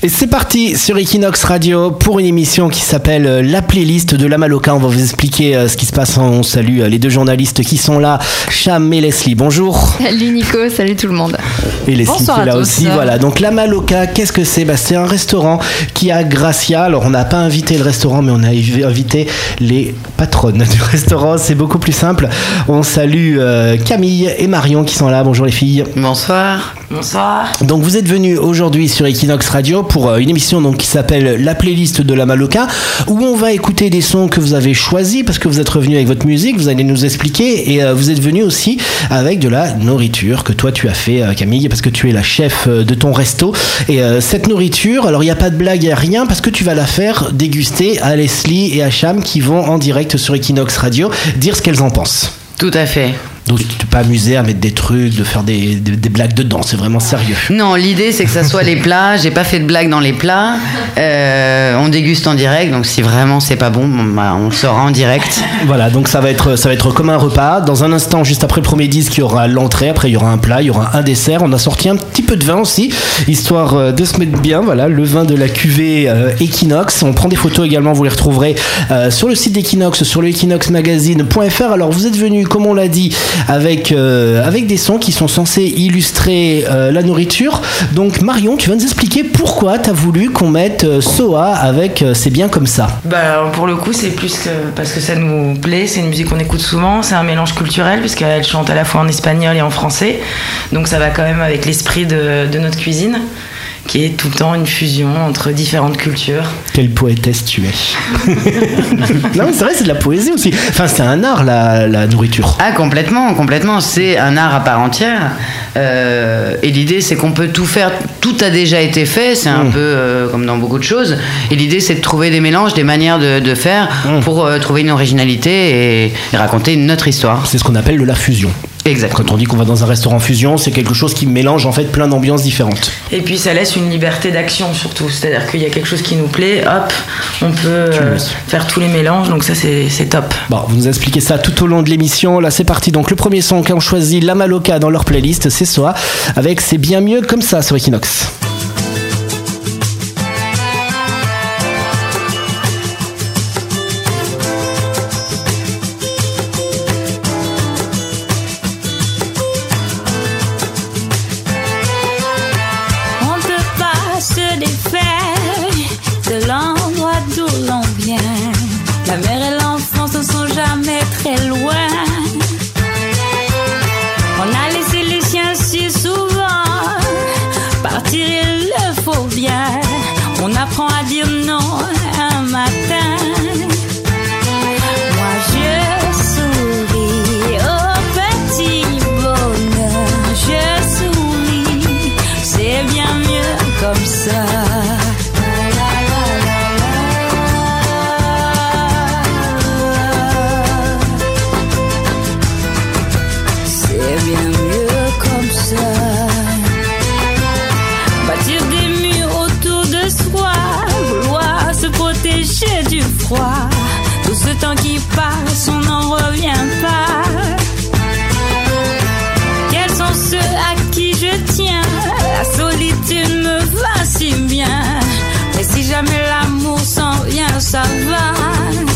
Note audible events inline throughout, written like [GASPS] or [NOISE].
Et c'est parti sur Equinox Radio pour une émission qui s'appelle euh, La playlist de la Maloca. On va vous expliquer euh, ce qui se passe. On salue euh, les deux journalistes qui sont là, Cham et Leslie. Bonjour. Salut Nico, salut tout le monde. Et Leslie qui est là aussi. Voilà. Donc la Maloca, qu'est-ce que c'est? Bah, C'est un restaurant qui a Gracia. Alors on n'a pas invité le restaurant, mais on a invité les patronnes du [LAUGHS] restaurant. C'est beaucoup plus simple. On salue Camille et Marion qui sont là. Bonjour les filles. Bonsoir. Bonsoir. Donc vous êtes venus aujourd'hui sur Equinox Radio pour euh, une émission donc, qui s'appelle La playlist de la Maloca, où on va écouter des sons que vous avez choisis parce que vous êtes revenu avec votre musique, vous allez nous expliquer, et euh, vous êtes venu aussi avec de la nourriture que toi tu as fait, euh, Camille, parce que tu es la chef de ton resto. Et cette nourriture, alors il n'y a pas de blague, il n'y a rien, parce que tu vas la faire déguster à Leslie et à Cham qui vont en direct sur Equinox Radio dire ce qu'elles en pensent. Tout à fait. Donc tu peux pas amuser à mettre des trucs, de faire des, des, blagues dedans, c'est vraiment sérieux. Non, l'idée c'est que ça soit les plats. J'ai pas fait de blagues dans les plats. Euh, on déguste en direct, donc si vraiment c'est pas bon, bah, on le saura en direct. Voilà, donc ça va être ça va être comme un repas. Dans un instant, juste après le premier disque, il y aura l'entrée. Après, il y aura un plat, il y aura un dessert. On a sorti un petit peu de vin aussi, histoire euh, de se mettre bien. Voilà, le vin de la cuvée euh, Equinox. On prend des photos également, vous les retrouverez sur le site d'Equinox, sur le equinoxmagazine.fr. Alors vous êtes venu, comme on l'a dit avec, euh, avec des sons qui sont censés illustrer euh, la nourriture. Donc Marion, tu vas nous expliquer pourquoi tu as voulu qu'on mette euh, Soa avec C'est bien comme ça. Bah, pour le coup, c'est plus parce que ça nous plaît, c'est une musique qu'on écoute souvent, c'est un mélange culturel puisqu'elle chante à la fois en espagnol et en français. Donc ça va quand même avec l'esprit de notre cuisine qui est tout le temps une fusion entre différentes cultures. Quelle poétesse tu es [LAUGHS] Non, c'est vrai, c'est de la poésie aussi. Enfin, c'est un art, la, nourriture. Ah, complètement, complètement. C'est un art à part entière. Euh, et l'idée, c'est qu'on peut tout faire. Tout a déjà été fait. C'est un mm. peu euh, comme dans beaucoup de choses. Et l'idée, c'est de trouver des mélanges, des manières de, faire mm. pour euh, trouver une originalité et, et raconter notre histoire. C'est ce qu'on appelle de la fusion. Quand on dit qu'on va dans un restaurant fusion, c'est quelque chose qui mélange en fait plein d'ambiances différentes. Et puis ça laisse une liberté d'action surtout, c'est-à-dire qu'il y a quelque chose qui nous plaît, hop, on peut euh, faire tous les mélanges, donc ça c'est top. Bon, vous nous expliquez ça tout au long de l'émission. Là c'est parti. Donc le premier son qu'ont choisi la Maloca dans leur playlist, c'est Soa avec C'est bien mieux comme ça sur Equinox. du froid. Tout ce temps qui passe, on n'en revient pas. Quels sont ceux à qui je tiens? La solitude me va si bien. Et si jamais l'amour s'en vient, ça va.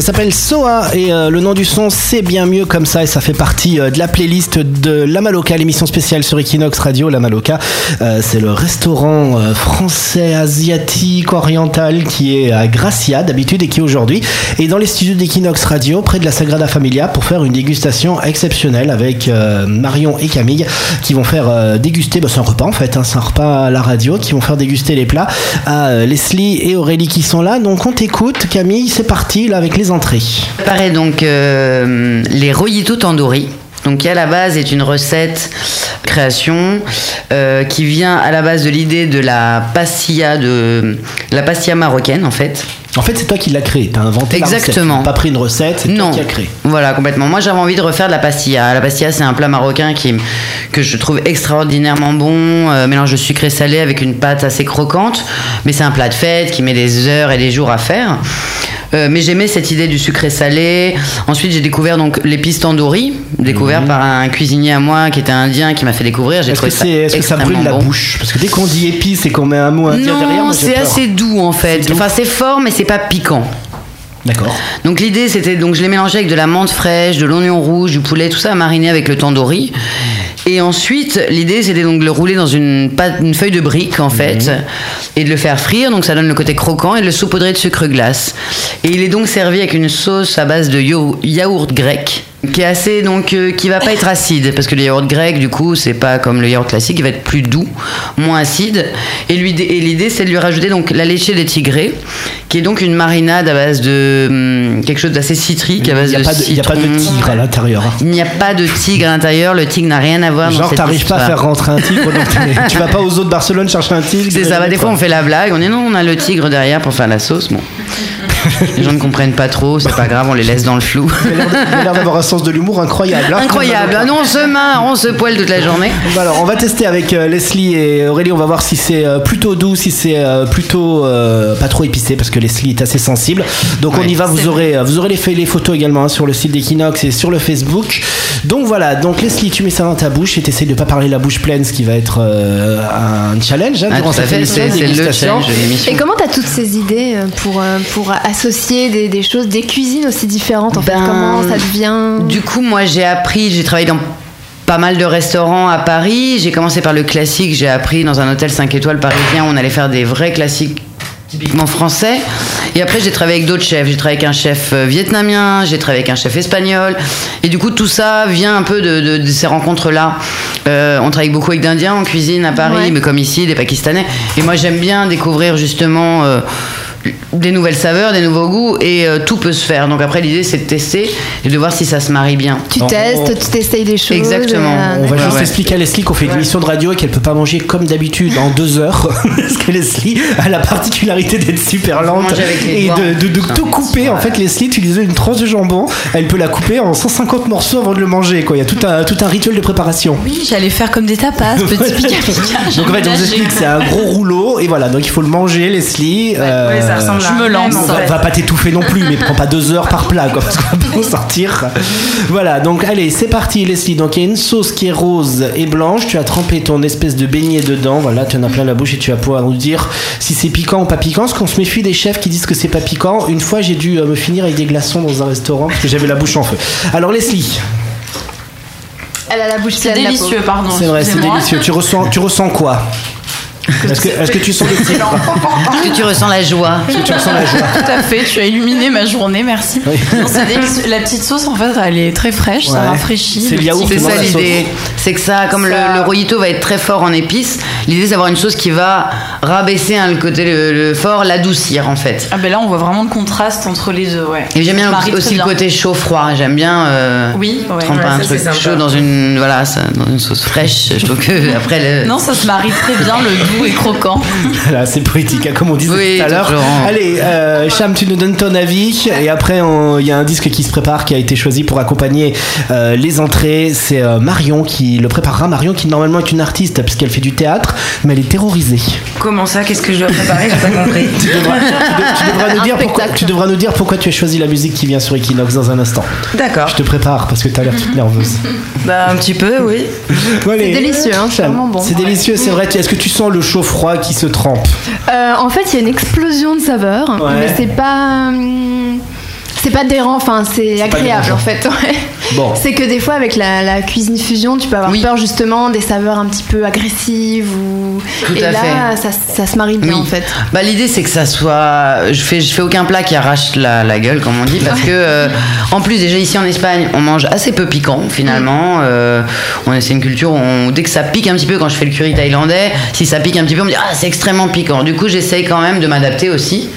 Ça s'appelle Soa et euh, le nom du son c'est bien mieux comme ça et ça fait partie euh, de la playlist de La Maloca, l'émission spéciale sur Equinox Radio. La Maloca, euh, c'est le restaurant français, asiatique, oriental qui est à Gracia d'habitude et qui aujourd'hui est dans les studios d'Equinox Radio près de la Sagrada Familia pour faire une dégustation exceptionnelle avec Marion et Camille qui vont faire déguster, bah, c'est un repas en fait, hein, c'est un repas à la radio, qui vont faire déguster les plats à Leslie et Aurélie qui sont là. Donc on t'écoute Camille, c'est parti là avec les entrées. Préparer donc euh, les rollito tandoori. Donc qui à la base est une recette création euh, qui vient à la base de l'idée de la pastilla de la pastilla marocaine en fait. En fait, c'est toi qui l'as créé. T'as inventé Exactement. la recette. Pas pris une recette, c'est toi qui as créé. voilà complètement. Moi j'avais envie de refaire de la pastilla. La pastilla c'est un plat marocain qui que je trouve extraordinairement bon, euh, mélange de sucré salé avec une pâte assez croquante. Mais c'est un plat de fête qui met des heures et des jours à faire. Euh, mais j'aimais cette idée du sucré salé. Ensuite, j'ai découvert donc l'épice tandoori, découvert par un cuisinier à moi qui était indien qui m'a fait découvrir. J'ai Est-ce que, trouvé ça c'est, est-ce que ça brûle la bouche? Parce que dès qu'on dit épice et qu'on met un mot indien derrière, Non, c'est assez doux en fait. Doux. Enfin, c'est fort, mais c'est pas piquant. D'accord. Donc l'idée c'était donc je l'ai mélangé avec de la menthe fraîche, de l'oignon rouge, du poulet, tout ça mariné avec le tandoori. Et ensuite l'idée c'était donc de le rouler dans une pâte, une feuille de brique en fait, et de le faire frire. Donc ça donne le côté croquant et de le saupoudrer de sucre glace. Et il est donc servi avec une sauce à base de yaourt grec qui est assez donc euh, qui va pas être acide parce que le yaourt grec du coup c'est pas comme le yaourt classique il va être plus doux moins acide et lui et l'idée c'est de lui rajouter donc la lechée des tigrés qui est donc une marinade à base de hum, quelque chose d'assez citrique à Il base n'y a, de de- il y a pas de citron. tigre à l'intérieur. hein. il n'y a pas de tigre à l'intérieur le tigre n'a rien à voir Genre, t'arrives pas à faire rentrer un tigre, donc [LAUGHS] tu vas pas aux eaux de Barcelone chercher un tigre. c'est ça, bah, des fois on fait la blague, on dit non, on a le tigre derrière pour faire la sauce. Bon, [LAUGHS] les gens ne comprennent pas trop, c'est pas grave, on les laisse dans le flou. Il a l'air de- il a l'air d'avoir un sens de l'humour incroyable. hein. Incroyable, ah non, on se marre, on se poêle toute la journée. Bah alors, on va tester avec euh, Leslie et Aurélie. On va voir si c'est euh, plutôt doux, si c'est euh, plutôt euh, pas trop épicé, parce que Leslie est assez sensible. Donc on y va. Vous aurez, vous aurez les, photos également hein, sur le site d'Equinox et sur le Facebook. Donc voilà. Donc Leslie, tu mets ça dans ta bouche et t'essayes de pas parler la bouche pleine, ce qui va être euh, un challenge hein, Ah, durant cette fait, émission. c'est le challenge. Et comment t'as toutes ces idées pour, pour associer des, des choses, des cuisines aussi différentes en fait? Ben, Comment ça devient? Du coup, moi, j'ai appris, j'ai travaillé dans pas mal de restaurants à Paris. J'ai commencé par le classique, j'ai appris dans un hôtel 5 étoiles parisien où on allait faire des vrais classiques typiquement français. Et après, j'ai travaillé avec d'autres chefs. J'ai travaillé avec un chef euh, vietnamien, j'ai travaillé avec un chef espagnol. Et du coup, tout ça vient un peu de, de- de ces rencontres-là. Euh, on travaille beaucoup avec d'Indiens en cuisine à Paris, Ouais. mais comme ici, des Pakistanais. Et moi, j'aime bien découvrir justement euh, des nouvelles saveurs, des nouveaux goûts, et euh, tout peut se faire. Donc après, l'idée, c'est de tester et de voir si ça se marie bien. Tu On- testes, tu t'essayes des choses. Exactement. euh, On va Ouais, juste ouais. expliquer à Leslie qu'on fait une émission de radio et qu'elle peut pas manger comme d'habitude en deux heures. [LAUGHS] Parce que Leslie a la particularité d'être super lente et de, de- de tout couper. En fait, Leslie utilisait une tranche de jambon. Elle peut la couper en 150 morceaux avant de le manger. Quoi. Il y a tout un, tout un rituel de préparation. Oui, j'allais faire comme des tapas, petit [LAUGHS] pica pica. Donc en fait, on vous explique, c'est un gros rouleau et voilà. Donc il faut le manger, Leslie. euh, Ouais, Ça ressemble à Je me lance. même, en Va, fait. va pas t'étouffer non plus, mais prends pas deux heures par plat, quoi, parce qu'on va pas en sortir. Voilà, donc allez, c'est parti, Leslie. Donc il y a une sauce qui est rose et blanche. Tu as trempé ton espèce de beignet dedans. Voilà, tu en as plein la bouche et tu vas pouvoir nous dire si c'est piquant ou pas piquant. Parce qu'on se méfie des chefs qui disent que c'est pas piquant. Une fois, j'ai dû euh, me finir avec des glaçons dans un restaurant parce que j'avais la bouche en feu. Alors Leslie, Elle a la bouche C'est pleine, la délicieux, pardon. c'est vrai, c'est délicieux. Tu ressens, tu ressens quoi? Est-ce que, tu sens [LAUGHS] Est-ce que tu ressens la joie Est-ce que tu ressens la joie Tout à fait, tu as illuminé ma journée, merci. Oui. Non. La petite sauce, en fait, elle est très fraîche, Ouais. ça rafraîchit. C'est C'est ça l'idée. C'est que ça, comme le, Ça- le rojito va être très fort en épices, l'idée c'est d'avoir une sauce qui va rabaisser hein, le côté le, le fort, l'adoucir en fait. Ah ben là, on voit vraiment le contraste entre les deux, ouais. Et j'aime bien aussi le côté chaud-froid. J'aime bien euh, Oui, ouais. tremper Ouais, un ça, truc chaud dans une voilà ça, dans une sauce fraîche. Je trouve que après le Non, ça se marie très bien, le doux et croquant. Voilà, c'est poétique, hein, comme on disait Oui, tout à l'heure. Allez, euh, Cham, tu nous donnes ton avis. Et après, il y a un disque qui se prépare, qui a été choisi pour accompagner euh, les entrées. C'est euh, Marion qui le préparera. Marion qui normalement est une artiste, puisqu'elle fait du théâtre, mais elle est terrorisée. Comment ça? Qu'est-ce que je dois préparer? J'ai pas compris. Tu devras, tu de- tu [LAUGHS] devras nous dire pourquoi, tu devras nous dire pourquoi tu as choisi la musique qui vient sur Equinox dans un instant. D'accord. Je te prépare parce que tu as l'air toute nerveuse. Bah, un petit peu, oui. C'est délicieux, hein, c'est bon. C'est délicieux, c'est vrai. Est-ce que tu sens le chaud-froid qui se trempe Euh, en fait, il y a une explosion de saveurs, Ouais. mais c'est pas. hum, C'est pas dérangant, enfin c'est agréable en fait. ouais. Bon. [LAUGHS] C'est que des fois avec la, la cuisine fusion, tu peux avoir Oui. peur justement des saveurs un petit peu agressives ou. Tout Et à là, fait. Ça, ça se marie bien Oui. en fait. Bah, l'idée c'est que ça soit. Je fais, je fais aucun plat qui arrache la, la gueule, comme on dit, parce que euh, en plus déjà ici en Espagne, on mange assez peu piquant finalement. Euh, on c'est une culture où on- dès que ça pique un petit peu, quand je fais le curry thaïlandais, si ça pique un petit peu, on me dit ah c'est extrêmement piquant. Du coup j'essaye quand même de m'adapter aussi.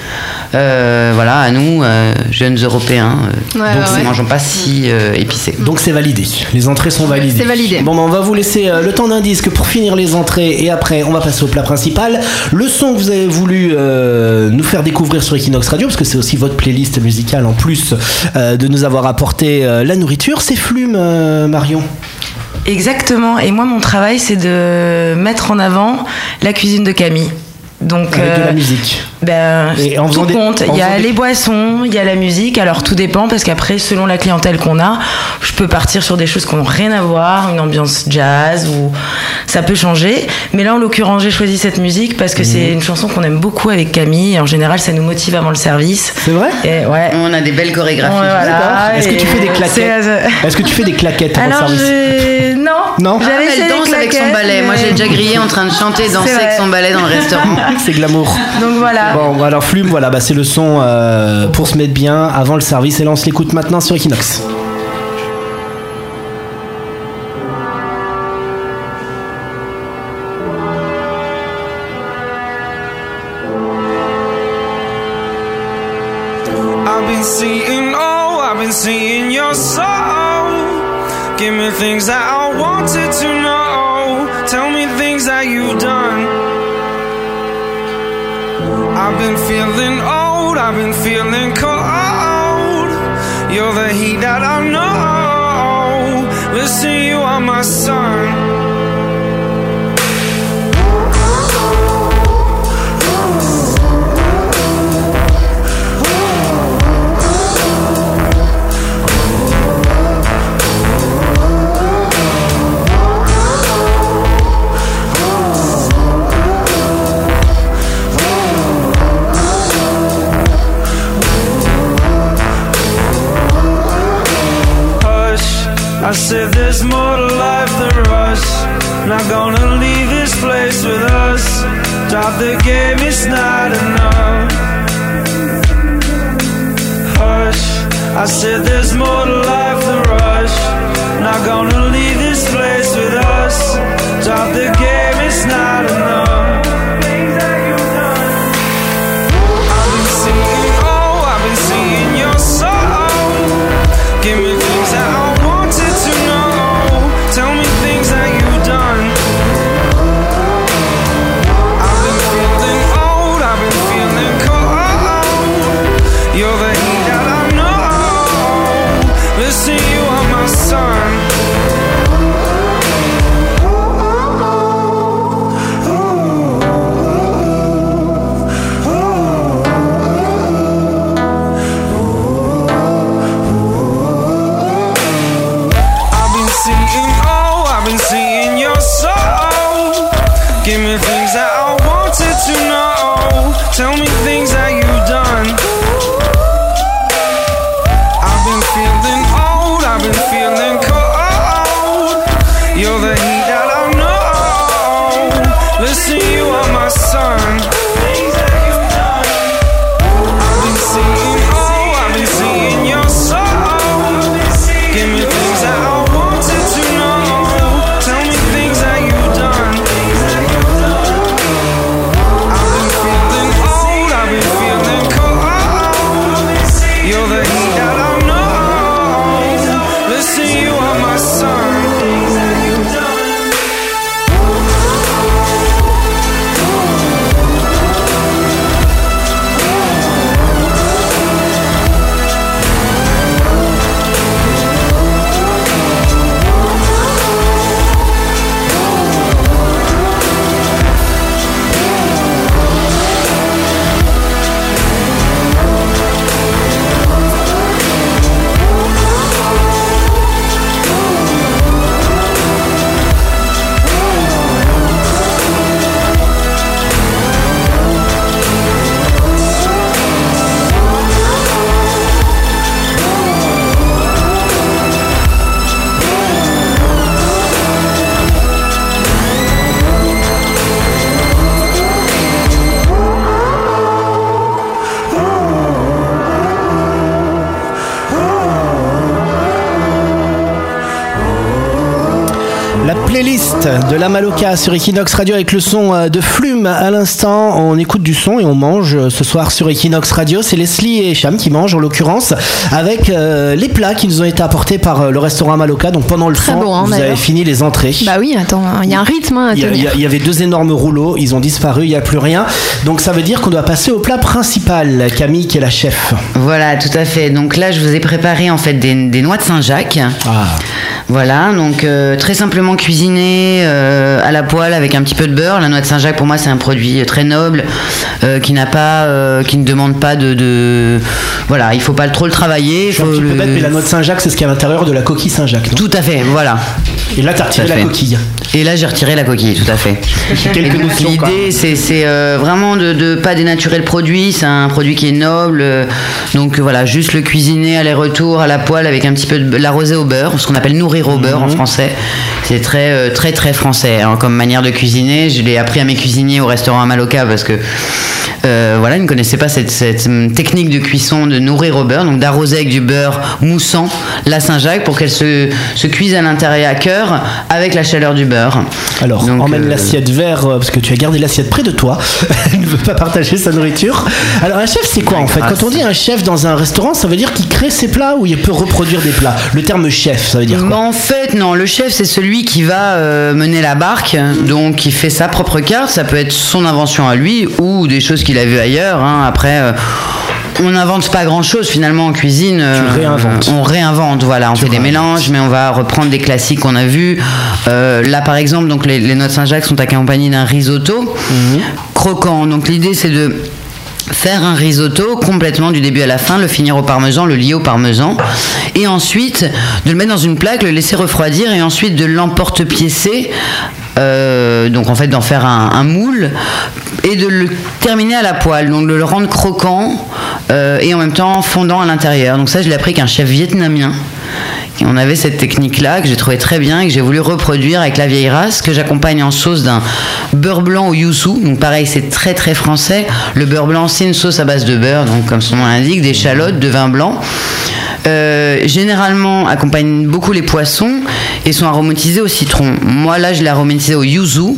Euh, voilà, à nous, euh, jeunes Européens, euh, Ouais, donc ouais, ne mangeons pas si euh, épicé. Donc c'est validé. Les entrées sont validées. C'est validé. Bon, ben, on va vous laisser euh, le temps d'un disque pour finir les entrées et après on va passer au plat principal. Le son que vous avez voulu euh, nous faire découvrir sur Equinox Radio, parce que c'est aussi votre playlist musicale en plus euh, de nous avoir apporté euh, la nourriture, c'est Flume, euh, Marion. Exactement. Et moi, mon travail, c'est de mettre en avant la cuisine de Camille. Donc, Avec de la musique. Ben, Et en tout faisant des- compte. en Il y a des- les boissons, il y a la musique. Alors tout dépend parce qu'après, selon la clientèle qu'on a, je peux partir sur des choses qui n'ont rien à voir, une ambiance jazz ou ça peut changer. Mais là, en l'occurrence, j'ai choisi cette musique parce que Mhm. c'est une chanson qu'on aime beaucoup avec Camille. Et en général, ça nous motive avant le service. C'est vrai? Et ouais. On a des belles chorégraphies. Ouais, voilà. D'accord. Est-ce que tu fais des claquettes Est-ce que tu fais des claquettes avant Alors, le service non. Non Ah, elle danse avec son ballet. Moi, j'ai déjà grillé en train de chanter, [LAUGHS] danser avec son ballet dans le restaurant. [LAUGHS] C'est glamour. Donc voilà. Bon, alors Flume, voilà, bah, c'est le son euh, pour se mettre bien avant le service et là on se l'écoute maintenant sur Equinox. I've been seeing, oh, I've been seeing your soul. Give me things that I wanted to know. I've been feeling old, I've been feeling cold. You're the heat that I know. Listen, you are my sun. Said there's more to life than rush. Not gonna leave this place with us. Drop the game, it's not enough. Hush. I said there's more to life than rush. Not gonna leave this place with us. Drop the game, it's not enough. De la Maloca sur Equinox Radio avec le son euh, de Flume à l'instant. On écoute du son et on mange euh, ce soir sur Equinox Radio. C'est Leslie et Cham qui mangent en l'occurrence avec euh, les plats qui nous ont été apportés par le restaurant Maloca. Donc pendant le Très temps, bon, hein, vous avez fini les entrées. Bah oui, attends, il y a un rythme hein, à y, y il y avait deux énormes rouleaux, ils ont disparu, il n'y a plus rien. Donc ça veut dire qu'on doit passer au plat principal. Camille qui est la chef. Voilà, tout à fait. Donc là, je vous ai préparé en fait des, des noix de Saint-Jacques. Ah. Voilà, donc euh, très simplement cuisiné euh, à la poêle avec un petit peu de beurre. La noix de Saint-Jacques, pour moi, c'est un produit très noble euh, qui n'a pas, qui ne demande pas de, de- voilà, il faut pas trop le travailler. Je suis un faut petit peu le- bête, mais la noix de Saint-Jacques, c'est ce qu'il y a à l'intérieur de la coquille Saint-Jacques. Tout à fait, voilà. Et là, t'as retiré la coquille. Et là, j'ai retiré la coquille, tout à fait. Quelques notions. L'idée, c'est vraiment de ne pas dénaturer le produit. C'est un produit qui est noble. donc voilà, juste le cuisiner aller-retour à la poêle avec un petit peu de l'arroser au beurre, ce qu'on appelle nourrir au beurre en Mhm. français. C'est très euh, très très français hein, comme manière de cuisiner. Je l'ai appris à mes cuisiniers au restaurant à Maloca parce que euh, voilà, ils ne connaissaient pas cette, cette, hum, technique de cuisson de nourrir au beurre, donc d'arroser avec du beurre moussant la Saint-Jacques pour qu'elle se, se cuise à l'intérieur à cœur avec la chaleur du beurre. Alors, Donc, emmène euh, l'assiette euh, parce que tu as gardé l'assiette près de toi. [LAUGHS] Elle ne veut pas partager sa nourriture. Alors, un chef, c'est quoi en fait? grâce. Quand on dit un chef dans un restaurant, ça veut dire qu'il crée ses plats ou il peut reproduire des plats? Le terme chef, ça veut dire quoi? En fait, non, le chef, c'est celui qui va euh, mener la barque, donc qui fait sa propre carte. Ça peut être son invention à lui ou des choses qu'il a vues ailleurs. hein. Après. euh, on n'invente pas grand chose finalement en cuisine. euh, réinventes. On réinvente, voilà. On fait des mélanges, mais on va reprendre des classiques qu'on a vus. Euh, là, par exemple, donc les, les noix de Saint-Jacques sont accompagnées d'un risotto Mhm. croquant. Donc l'idée, c'est de faire un risotto complètement du début à la fin, le finir au parmesan, le lier au parmesan, et ensuite de le mettre dans une plaque, le laisser refroidir, et ensuite de l'emporte-piécer, euh, donc en fait d'en faire un, moule, et de le terminer à la poêle, donc de le rendre croquant, euh, et en même temps fondant à l'intérieur. Donc ça, je l'ai appris qu'un chef vietnamien. On avait cette technique-là que j'ai trouvé très bien et que j'ai voulu reproduire avec la vieille race que j'accompagne en sauce d'un beurre blanc au yuzu. Donc pareil, c'est très très français. Le beurre blanc, c'est une sauce à base de beurre, donc comme son nom l'indique, d'échalotes, de vin blanc. Euh, généralement accompagne beaucoup les poissons et sont aromatisés au citron. Moi là, je l'ai aromatisé au yuzu,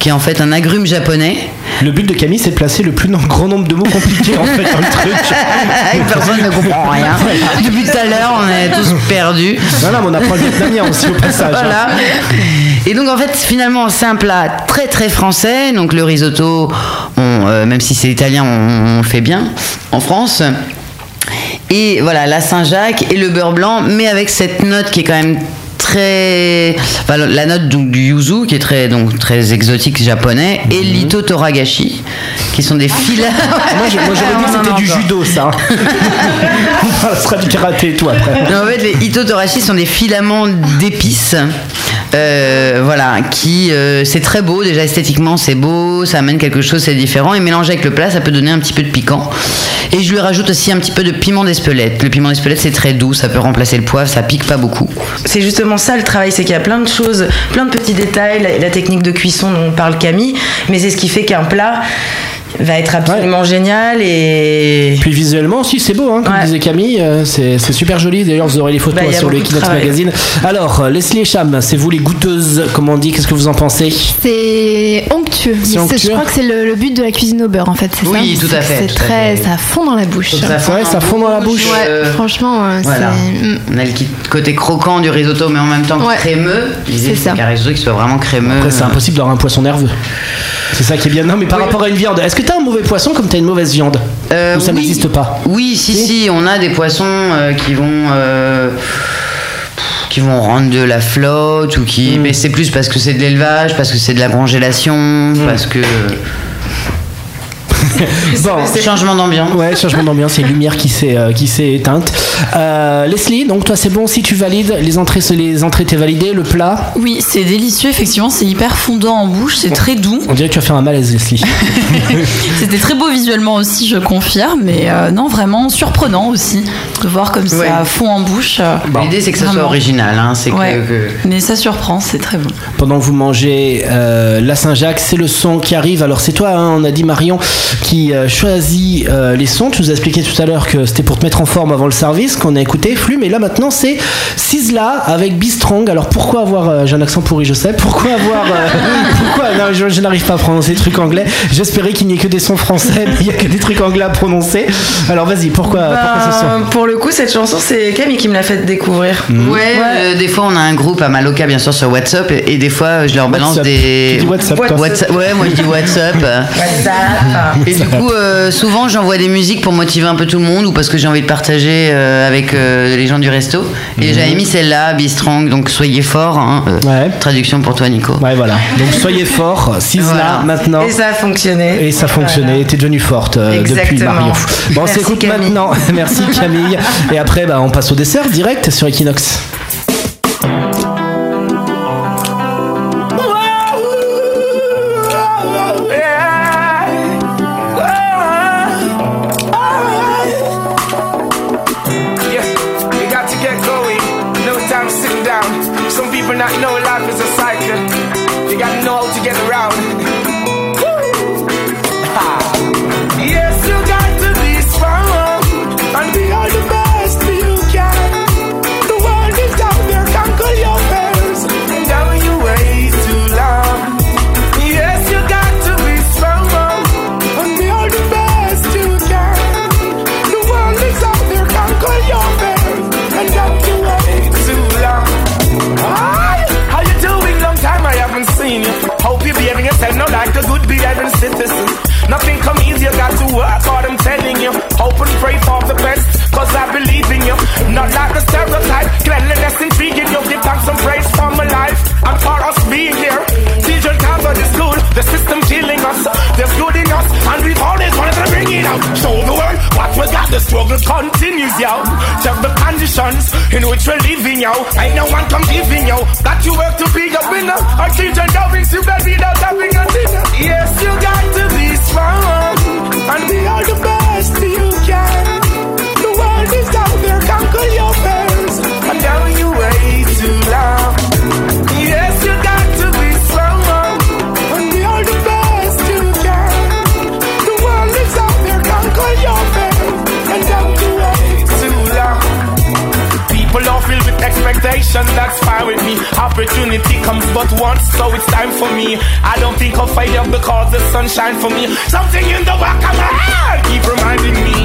qui est en fait un agrume japonais. Le but de Camille, c'est de placer le plus grand nombre de mots compliqués en fait dans le truc. [LAUGHS] Personne ne comprend rien. Depuis tout à l'heure, on est tous perdus. Non, non, mais on apprend le vietnamien aussi au passage. hein. Voilà. Et donc en fait, finalement, c'est un plat très très français. Donc le risotto, on, euh, même si c'est italien, on, on le fait bien en France. Et voilà, la Saint-Jacques et le beurre blanc, mais avec cette note qui est quand même très, enfin, la note donc, du yuzu qui est très donc très exotique japonais et Mhm. l'ito toragashi qui sont des filaments. [LAUGHS] Moi, je- moi, j'aurais dit que c'était du encore. judo, ça. [LAUGHS] ça sera du karaté, toi, après. Non, en fait, les ito torashi sont des filaments d'épices. Euh, voilà, qui euh, c'est très beau déjà esthétiquement, c'est beau, ça amène quelque chose, c'est différent et mélangé avec le plat, ça peut donner un petit peu de piquant. Et je lui rajoute aussi un petit peu de piment d'Espelette. Le piment d'Espelette c'est très doux, ça peut remplacer le poivre, ça pique pas beaucoup. C'est justement ça le travail, c'est qu'il y a plein de choses, plein de petits détails, la, technique de cuisson dont parle Camille, mais c'est ce qui fait qu'un plat va être absolument génial et Puis visuellement aussi, c'est beau, hein, comme Ouais. disait Camille. euh, C'est c'est super joli. D'ailleurs, vous aurez les photos Bah, a sur le travail. Magazine. Alors, euh, Leslie et Cham, c'est vous les goûteuses, comme on dit. Qu'est-ce que vous en pensez? C'est onctueux. Je crois que c'est le, le but de la cuisine au beurre en fait. c'est Oui, ça? tout à fait, C'est très, fait. ça fond dans la bouche. Ça C'est vrai, ça fond dans la bouche. Ouais, Euh, franchement, Voilà. c'est. mm. On a le côté croquant du risotto, mais en même temps Ouais. crémeux. L'idée, C'est c'est ça. qu'un risotto qui soit vraiment crémeux. Après, c'est impossible d'avoir un poisson nerveux. C'est ça qui est bien. Non, mais par rapport à une viande, est-ce que t'as un mauvais poisson comme t'as une mauvaise viande Euh, Ou ça oui. n'existe pas Oui, si, si, on a des poissons euh, qui vont. euh, qui vont rendre de la flotte ou qui Mm. mais c'est plus parce que c'est de l'élevage parce que c'est de la congélation Mm. parce que Bon, c'est changement d'ambiance Ouais, changement d'ambiance, c'est une lumière qui s'est euh, qui s'est éteinte. Euh, Leslie, donc toi c'est bon si tu valides les entrées, les entrées t'es validé, le plat. Oui, c'est délicieux, effectivement, c'est hyper fondant en bouche, c'est très doux. On dirait que tu vas faire un malaise, Leslie. [LAUGHS] C'était très beau visuellement aussi, je confirme, mais euh, non, vraiment surprenant aussi de voir comme Ouais. ça fond en bouche. euh, l'idée c'est que ça soit original hein, c'est Ouais. que, que- Mais ça surprend, c'est très bon. Pendant que vous mangez euh, la Saint-Jacques, c'est le son qui arrive. Alors c'est toi, hein, on a dit Marion, qui euh, choisit euh, les sons. Tu nous as expliqué tout à l'heure que c'était pour te mettre en forme avant le service, qu'on a écouté Flux, mais là maintenant c'est Sizzla avec Be Strong. Alors pourquoi avoir, euh, j'ai un accent pourri, je sais, pourquoi avoir, euh, [LAUGHS] pourquoi, non, je, je n'arrive pas à prononcer des trucs anglais. J'espérais qu'il n'y ait que des sons français, mais il n'y a que des trucs anglais à prononcer. Alors vas-y, pourquoi, pourquoi ce son? Ben, pour le coup, cette chanson, c'est Camille qui me l'a fait découvrir. Ouais, euh, des fois on a un groupe à Maloca bien sûr sur WhatsApp et, et des fois je leur balance WhatsApp. des Tu dis WhatsApp, WhatsApp- ouais moi je dis WhatsApp [LAUGHS] WhatsApp. Et du coup euh, souvent j'envoie des musiques pour motiver un peu tout le monde ou parce que j'ai envie de partager euh, avec euh, les gens du resto et j'avais mis celle-là Be Strong donc soyez forts hein, euh, Ouais. traduction pour toi Nico Ouais, voilà. Donc soyez forts, [LAUGHS] Sizzla Voilà. maintenant. Et ça a fonctionné. Et ça fonctionnait, t'es devenue forte euh, depuis Exactement. Marion. Bon, on Merci, s'écoute Camille. maintenant. [LAUGHS] Merci Camille. Et après, bah, on passe au dessert direct sur Equinox. We're living, yo. Ain't no one competing, yo. Got to work to be a winner. Our children going to bed without having a dinner. Yes, you got to be strong and be all the best you can. That's fine with me. Opportunity comes but once, so it's time for me. I don't think I'll failure because the sunshine for me. Something in the back of my head keep reminding me.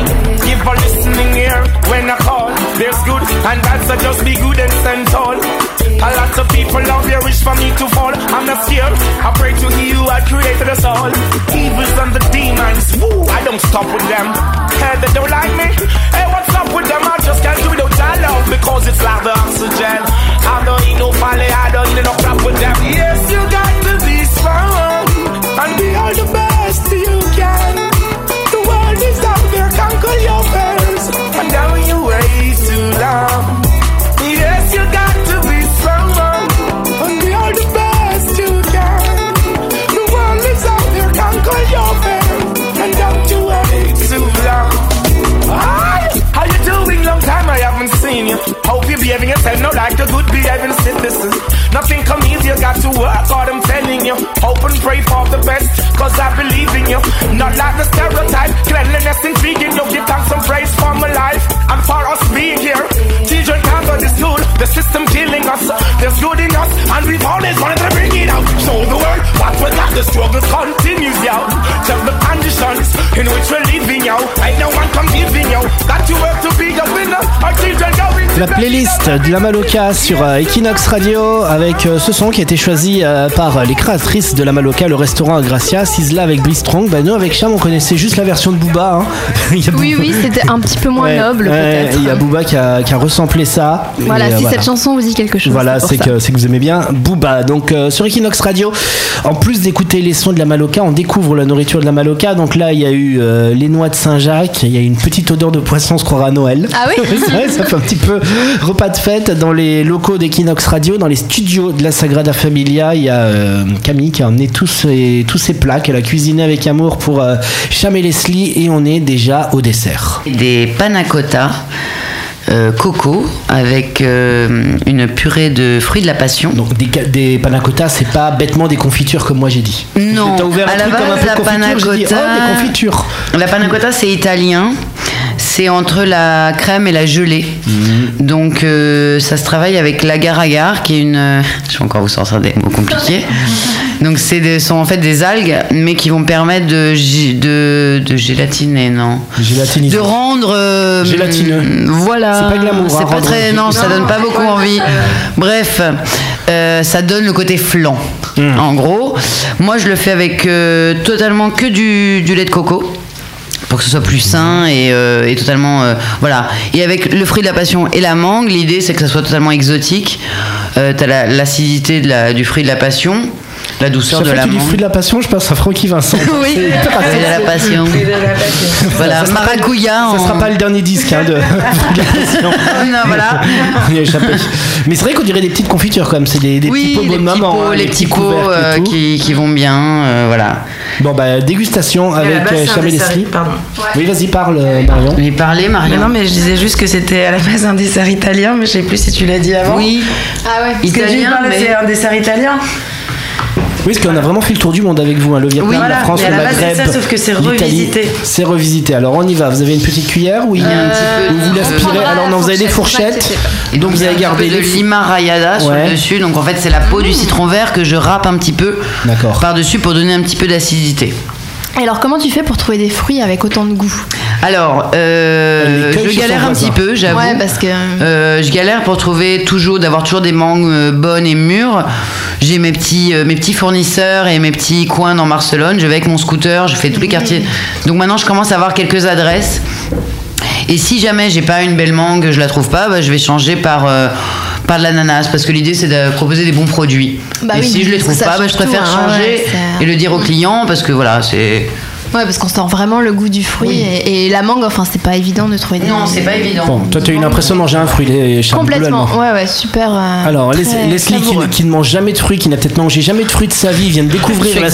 Give a listening ear when I call. There's good and bad, so just be good and stand tall. A lot of people out there wish for me to fall. I'm not scared. I pray to you, had created us all. Evils and the demons, woo, I don't stop with them. Hey, they don't like me. Hey, what's up with them? I just can't do that love because it's like the oxygen. I don't need no folly, I don't need no crap with them. Yes, you got to be strong and be all the best you now like a good behaving citizen. Nothing come easy, you got to work hard, I'm telling you. Hope and pray for the best, cause I believe in you. Not like the stereotype, cleanliness intriguing you. Give thanks some praise for my life and for us being here. Children can't go to school, the system killing us. There's good in us, and we've always wanted to bring it out. Show the world what we got, the struggle continues, La playlist de la Maloca sur euh, Equinox Radio avec euh, ce son qui a été choisi euh, par les créatrices de la Maloca, le restaurant Gracia, Sizzla avec Bliss Strong. Bah, nous, avec Cham, on connaissait juste la version de Booba. hein. [LAUGHS] Oui, Booba- oui, c'était un petit peu moins Ouais, noble ouais. Il y a Booba qui a, qui a ressemblé ça. Voilà, si cette chanson vous dit quelque chose. Voilà, c'est que, vous aimez bien Booba. Donc euh, sur Equinox Radio, en plus d'écouter les sons de la Maloca, on découvre la nourriture de la Maloca. Donc là, il y a eu euh, les noix de Saint-Jacques, il y a une petite odeur de poisson, on se croirait à Noël. Ah oui [LAUGHS] C'est vrai, ça fait un petit peu [GASPS] repas de fête dans les locaux d'Equinox Radio, dans les studios de la Sagrada Familia. Il y a euh, Camille qui a emmené tous ses, tous ses plats qu'elle a cuisiné avec amour pour euh, Cham et Leslie et on est déjà au dessert. Des panna cotta euh, coco avec euh, une purée de fruits de la passion. Donc des, des panna cotta, c'est pas bêtement des confitures comme moi j'ai dit. Non, T'as ouvert un à la truc comme un base, peu la panna dit, cotta. oh, des confitures. La panna cotta, c'est italien. C'est entre la crème et la gelée. Mhm. Donc, euh, ça se travaille avec l'agar-agar, qui est une. euh, Je vais encore vous sortir des mots compliqués. Donc, c'est des- sont en fait des algues, mais qui vont permettre de, de, de gélatiner, non Gélatiniser. De rendre. euh, Gélatineux. Voilà. C'est pas glamour, C'est hein, pas très. Non, ça donne pas beaucoup envie. Bref, euh, ça donne le côté flan. Hmm. En gros, moi je le fais avec euh, totalement que du, du lait de coco pour que ce soit plus sain et, euh, totalement euh, voilà. Et avec le fruit de la passion et la mangue l'idée c'est que ça soit totalement exotique. Euh, t'as la- l'acidité du fruit de la passion la douceur de fois la que tu dis mangue fruit de la passion, je pense à Francky Vincent. [LAUGHS] Oui. De la passion voilà maracuja Ça en- sera pas le dernier disque hein, de [LAUGHS] fruit de la passion. [LAUGHS] non voilà On y a échappé. Mais c'est vrai qu'on dirait des petites confitures quand même. C'est des, des oui, petits pots petits maman. hein, les petits pots euh, qui, qui vont bien, euh, voilà. Bon bah dégustation avec euh, c'est un Cham et dessert- Leslie. Pardon. Oui vas-y parle Marion. Mais parlez, Marion. non, mais je disais juste que c'était à la base un dessert italien, mais je sais plus si tu l'as dit avant. Oui, Ah ouais. Parce que tu italien, c'est un dessert italien. Oui, parce qu'on a vraiment fait le tour du monde avec vous, hein, le Vietnam, Oui, la France, mais à le la Maghreb, c'est ça, sauf que c'est l'Italie. revisité. C'est revisité. Alors on y va. Vous avez une petite cuillère ou il y a un petit peu- ou vous l'aspirez Alors non, vous avez des la fourchette, fourchettes. Et Donc vous il y a avez gardé de lima rayada sur Ouais. le dessus. Donc en fait, c'est la peau du citron vert que je râpe un petit peu D'accord. par-dessus pour donner un petit peu d'acidité. Alors comment tu fais pour trouver des fruits avec autant de goût? Alors, euh, je galère un petit peu, j'avoue. Ouais, parce que. Euh, je galère pour trouver toujours d'avoir toujours des mangues euh, bonnes et mûres. J'ai mes petits euh, mes petits fournisseurs et mes petits coins dans Barcelone. Je vais avec mon scooter, je fais tous les quartiers. Donc maintenant je commence à avoir quelques adresses. Et si jamais j'ai pas une belle mangue, je la trouve pas, bah, je vais changer par euh, par de l'ananas parce que l'idée c'est de proposer des bons produits. Bah et oui, si je les trouve pas, bah, je tout, préfère hein, changer ouais, et le dire aux clients parce que voilà c'est Ouais, parce qu'on sent vraiment le goût du fruit et, et la mangue. Enfin, c'est pas évident de trouver. des- non c'est pas évident. Bon, toi tu as eu l'impression de manger un fruit, les Complètement. Ouais, ouais, super. euh, Alors, très Leslie qui, ne mange jamais de fruits, qui n'a peut-être mangé jamais de fruits de sa vie, vient de découvrir Tu la,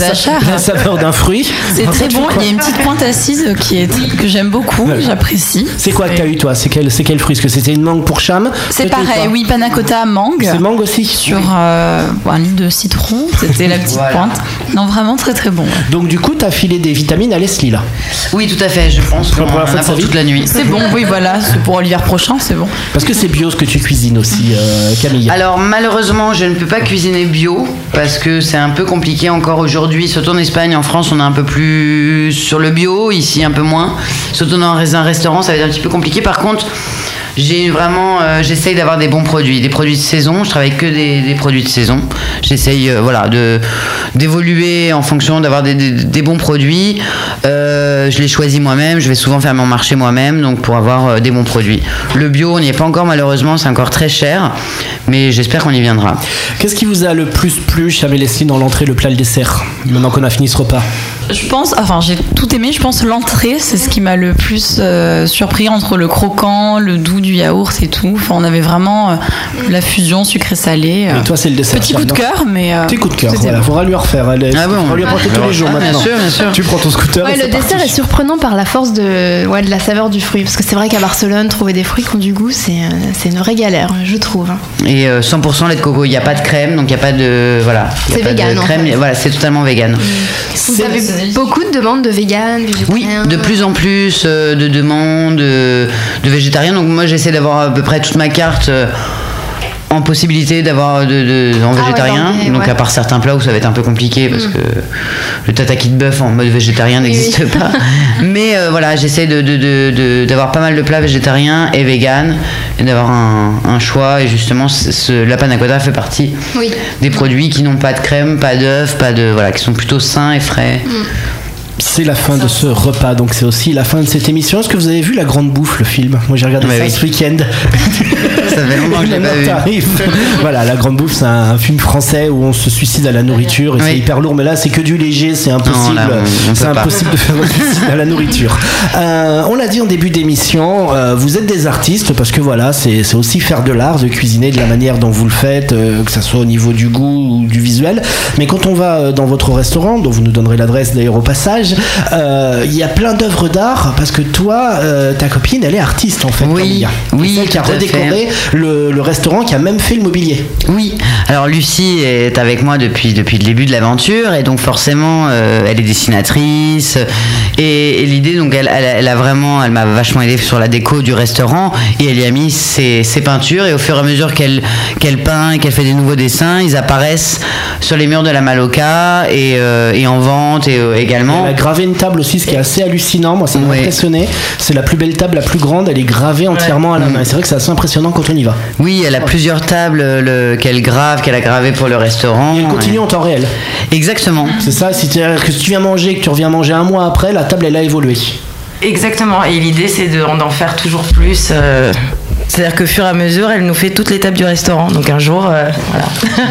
la saveur d'un fruit. C'est très tu bon. Il y a une petite pointe assise qui est que j'aime beaucoup, Voilà. j'apprécie. C'est quoi que t'as eu toi C'est quel, c'est quel fruit Est-ce que c'était une mangue pour Cham C'est pareil, oui, panna cotta mangue. C'est mangue aussi Sur euh, un litre de citron, c'était la petite Voilà. pointe. Non, vraiment très très bon. Donc du coup, t'as filé des vitamines à Leslie là. Oui tout à fait, je pense Pour la a de sa vie toute la nuit. C'est bon, oui, voilà, c'est pour l'hiver prochain, c'est bon. Parce que c'est bio ce que tu cuisines aussi, euh, Camille. Alors malheureusement, je ne peux pas cuisiner bio parce que c'est un peu compliqué encore aujourd'hui. Surtout en Espagne, en France, on est un peu plus sur le bio, ici un peu moins. Surtout dans un restaurant, ça va être un petit peu compliqué. Par contre, J'ai vraiment, euh, j'essaye d'avoir des bons produits, des produits de saison. Je travaille que des, produits de saison. J'essaye, euh, voilà, d'évoluer en fonction d'avoir des, bons produits. Euh, je les choisis moi-même. Je vais souvent faire mon marché moi-même, donc pour avoir des bons produits. Le bio, on n'y est pas encore malheureusement, c'est encore très cher, mais j'espère qu'on y viendra. Qu'est-ce qui vous a le plus plu, Cham et Leslie, dans l'entrée, le plat, le dessert? Maintenant qu'on a fini ce repas. Je pense, enfin j'ai tout aimé, je pense l'entrée c'est ce qui m'a le plus euh, surpris entre le croquant, le doux du yaourt et tout. Enfin on avait vraiment euh, la fusion sucré-salé. euh. Et toi, c'est le dessert. Petit coup de cœur, mais. euh, Petit coup de cœur, voilà, faudra lui refaire. Elle, Ah bon on va lui apporter tous les jours Ah, bien maintenant. sûr, bien sûr. Tu prends ton scooter. Ouais, et le dessert parti. est surprenant par la force de, ouais, de la saveur du fruit. Parce que c'est vrai qu'à Barcelone, trouver des fruits qui ont du goût, c'est euh, c'est une vraie galère, je trouve. Et euh, 100% lait de coco. Il n'y a pas de crème, donc il n'y a pas de voilà. il y a C'est pas de vegan, en fait. Voilà, c'est totalement vegan. Beaucoup de demandes de vegan, Oui, végétariens de plus en plus euh, de demandes euh, de végétariens. Donc moi, j'essaie d'avoir à peu près toute ma carte. En possibilité d'avoir de, de- en Ah ouais, végétarien, donc ouais. à part certains plats où ça va être un peu compliqué parce que le tataki de bœuf en mode végétarien n'existe oui. pas. [LAUGHS] Mais euh, voilà, j'essaie de, de- d'avoir pas mal de plats végétariens et véganes et d'avoir un, un choix. Et justement, ce, la panna cotta fait partie Oui. des produits qui n'ont pas de crème, pas d'œufs, pas de voilà, qui sont plutôt sains et frais. C'est la fin de ce repas, donc c'est aussi la fin de cette émission. Est-ce que vous avez vu La Grande Bouffe, le film Moi j'ai regardé ça oui. ce week-end. [LAUGHS] Ça fait longtemps que je pas vu. [LAUGHS] voilà, La Grande Bouffe, c'est un, film français où on se suicide à la nourriture et c'est hyper lourd, mais là c'est que du léger, c'est impossible. C'est pas. impossible de faire un suicide à la nourriture. Euh, on l'a dit en début d'émission, euh, vous êtes des artistes parce que voilà, c'est aussi faire de l'art, de cuisiner de la manière dont vous le faites, euh, que ce soit au niveau du goût ou du visuel. Mais quand on va dans votre restaurant, dont vous nous donnerez l'adresse d'ailleurs au passage, euh, il y a plein d'œuvres d'art parce que toi, euh, ta copine, elle est artiste en fait. Oui, oui, C'est elle qui a redécoré le, le restaurant, qui a même fait le mobilier. Oui, alors Lucie est avec moi depuis, depuis le début de l'aventure et donc forcément euh, elle est dessinatrice et, et l'idée donc elle, elle, elle a vraiment, elle m'a vachement aidé sur la déco du restaurant et elle y a mis ses, ses peintures et au fur et à mesure qu'elle qu'elle peint et qu'elle fait des nouveaux dessins, ils apparaissent sur les murs de la Maloca et, euh, et en vente et euh, également. Gravé une table aussi, ce qui est assez hallucinant. Moi, ça m'a Ouais. impressionné. C'est la plus belle table, la plus grande. Elle est gravée entièrement à la main. C'est vrai que c'est assez impressionnant quand on y va. Oui, elle a plusieurs tables le- qu'elle grave, qu'elle a gravées pour le restaurant. Et elle continue en temps réel. Exactement. C'est ça. Si tu, que si tu viens manger, que tu reviens manger un mois après, la table elle a évolué. Exactement, et l'idée c'est de- d'en faire toujours plus. euh, C'est-à-dire que fur et à mesure, elle nous fait toutes les tables du restaurant. Donc un jour, euh, voilà.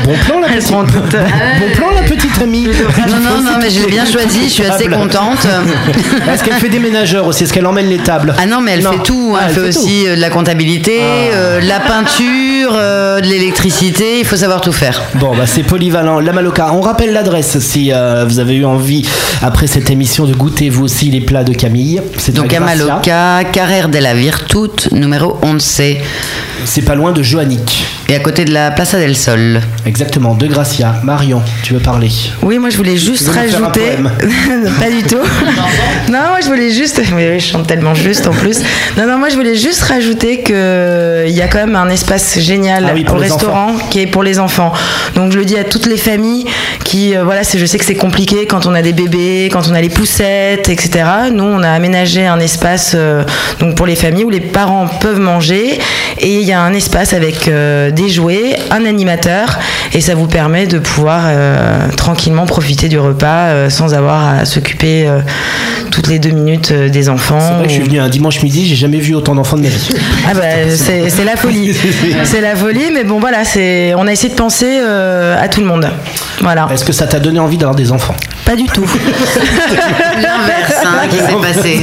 Bon plan, la [LAUGHS] petite, euh, bon plan, la petite amie. Non, non, non, mais je l'ai bien choisi, je suis assez contente. [LAUGHS] Est-ce qu'elle fait des ménageurs aussi? Est-ce qu'elle emmène les tables? Ah non, mais elle Non. fait tout. hein. Ah, elle, fait aussi euh, de la comptabilité, euh, la peinture, de l'électricité. Il faut savoir tout faire. Bon, bah c'est polyvalent. La Maloca. On rappelle l'adresse si vous avez eu envie, après cette émission, de goûter vous aussi les plats de Camille. C'est Donc à. Maloca, Carrère de la Virtute, numéro say C'est pas loin de Joannick. Et à côté de la Plaza del Sol. Exactement, de Gracia. Marion, tu veux parler Oui, moi je voulais juste Tu veux nous faire un rajouter. [LAUGHS] pas du tout. [LAUGHS] non, moi je voulais juste. Mais oui, je chante tellement juste en plus. Non, non, moi je voulais juste rajouter que il y a quand même un espace génial Ah oui, pour au les restaurant qui est pour les enfants. Donc je le dis à toutes les familles qui, euh, voilà, je sais que c'est compliqué quand on a des bébés, quand on a les poussettes, etc. Nous, on a aménagé un espace euh, donc pour les familles où les parents peuvent manger et il y a un espace avec euh, des jouets, un animateur et ça vous permet de pouvoir euh, tranquillement profiter du repas euh, sans avoir à s'occuper toutes les deux minutes euh, des enfants. C'est vrai que je suis venu un dimanche midi, j'ai jamais vu autant d'enfants de ma vie. ah bah, c'est la [LAUGHS] folie. c'est la folie, mais bon voilà, c'est on a essayé de penser euh, à tout le monde. Voilà. Est-ce que ça t'a donné envie d'avoir des enfants? Pas du tout. [LAUGHS] L'inverse hein, qui s'est [LAUGHS] passé.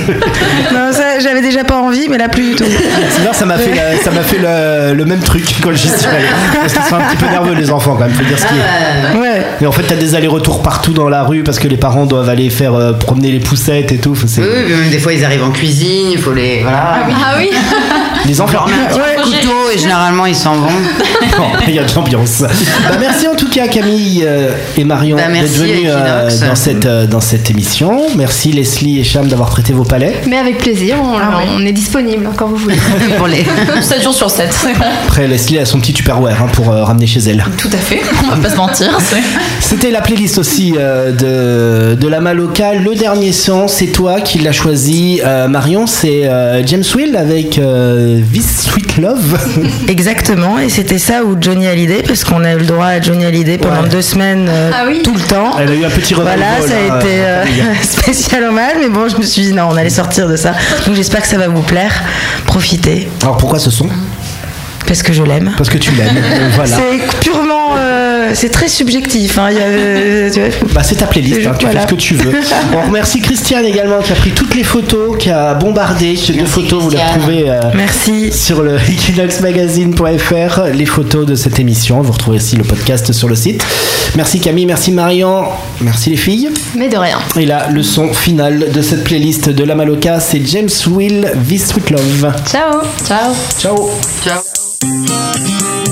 non, ça, j'avais déjà pas envie, mais là plus du tout. Sinon, ça m'a fait, la- ça m'a fait le, le même truc quand j'y suis allé. Parce qu'ils sont un petit peu nerveux, les enfants, quand même, faut dire ce qui est. Ouais. Et en fait, t'as des allers-retours partout dans la rue parce que les parents doivent aller faire euh, promener les poussettes et tout. Oui, oui, même des fois ils arrivent en cuisine, il faut les. Voilà. Ah oui Les un petit coup de couteau et généralement ils s'en vont. [LAUGHS] Bon, il y a de l'ambiance. Bah, merci en tout cas Camille euh, et Marion Bah, d'être venus euh, dans, cette, euh, dans cette émission. Merci Leslie et Cham d'avoir prêté vos palais. Mais avec plaisir, on, Ah est disponible quand vous voulez. [LAUGHS] Pour les... 7 jours sur 7. Après Leslie a son petit Tupperware hein, pour euh, ramener chez elle. Tout à fait, on va pas se mentir. C'était la playlist aussi euh, de, de la Maloca. Le dernier son, c'est toi qui l'as choisi. Euh, Marion, c'est euh, James Will avec euh, This Sweet Love. [LAUGHS] Exactement, et c'était ça ou Johnny Hallyday, parce qu'on a eu le droit à Johnny Hallyday pendant Ouais. deux semaines euh, Ah oui. tout le temps. Elle a eu un petit revival. Voilà, ça a hein, été euh, [LAUGHS] euh, [LAUGHS] spécial hommage, mais bon, je me suis dit non, on allait sortir de ça. Donc j'espère que ça va vous plaire. Profitez, Alors pourquoi ce son? Parce que je l'aime. Parce que tu l'aimes. [LAUGHS] voilà. C'est purement, euh, c'est très subjectif. hein. Il y a, euh, Bah, c'est ta playlist, hein, tu Voilà. fais ce que tu veux. [LAUGHS] On remercie Christiane également qui a pris toutes les photos, qui a bombardé. Ces deux Merci, photos, vous les Christiane. retrouvez euh, Merci. sur le [LAUGHS] equinoxmagazine.fr, les photos de cette émission. Vous retrouvez aussi le podcast sur le site. Merci Camille, merci Marion, merci les filles. Mais de rien. Et là, le son final de cette playlist de la Maloca, c'est James Will, This Sweet Love. Ciao. Ciao. Ciao. Ciao. Thank you.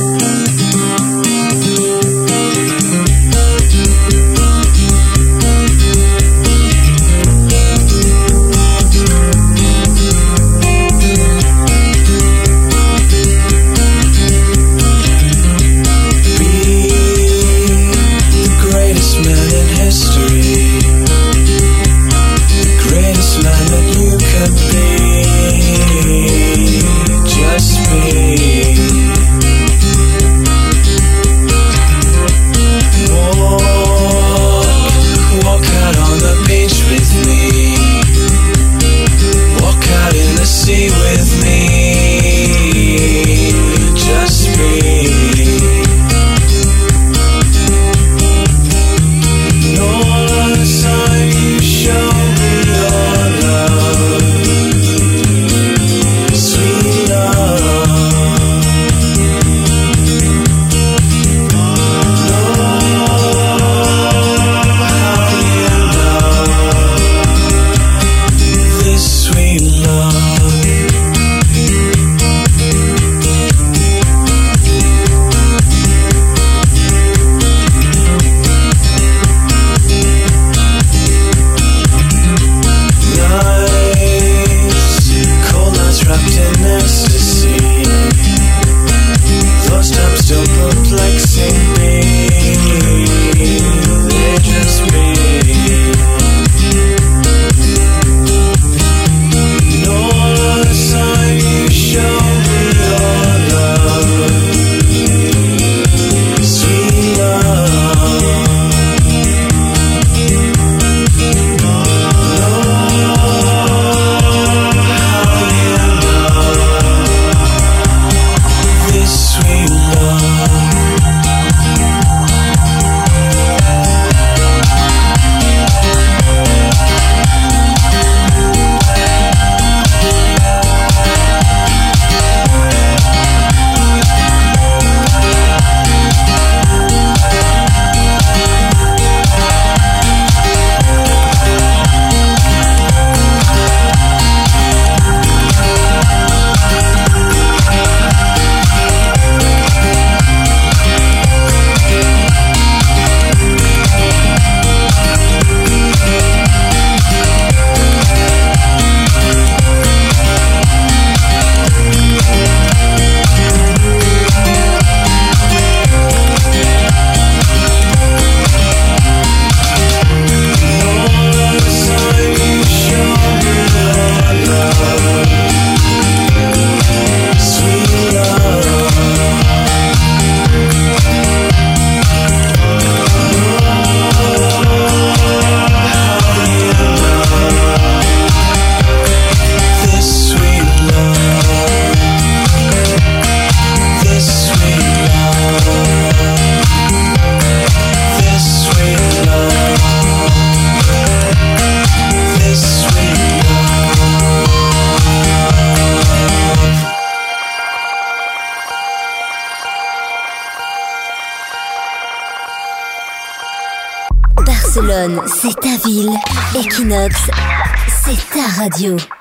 Radio.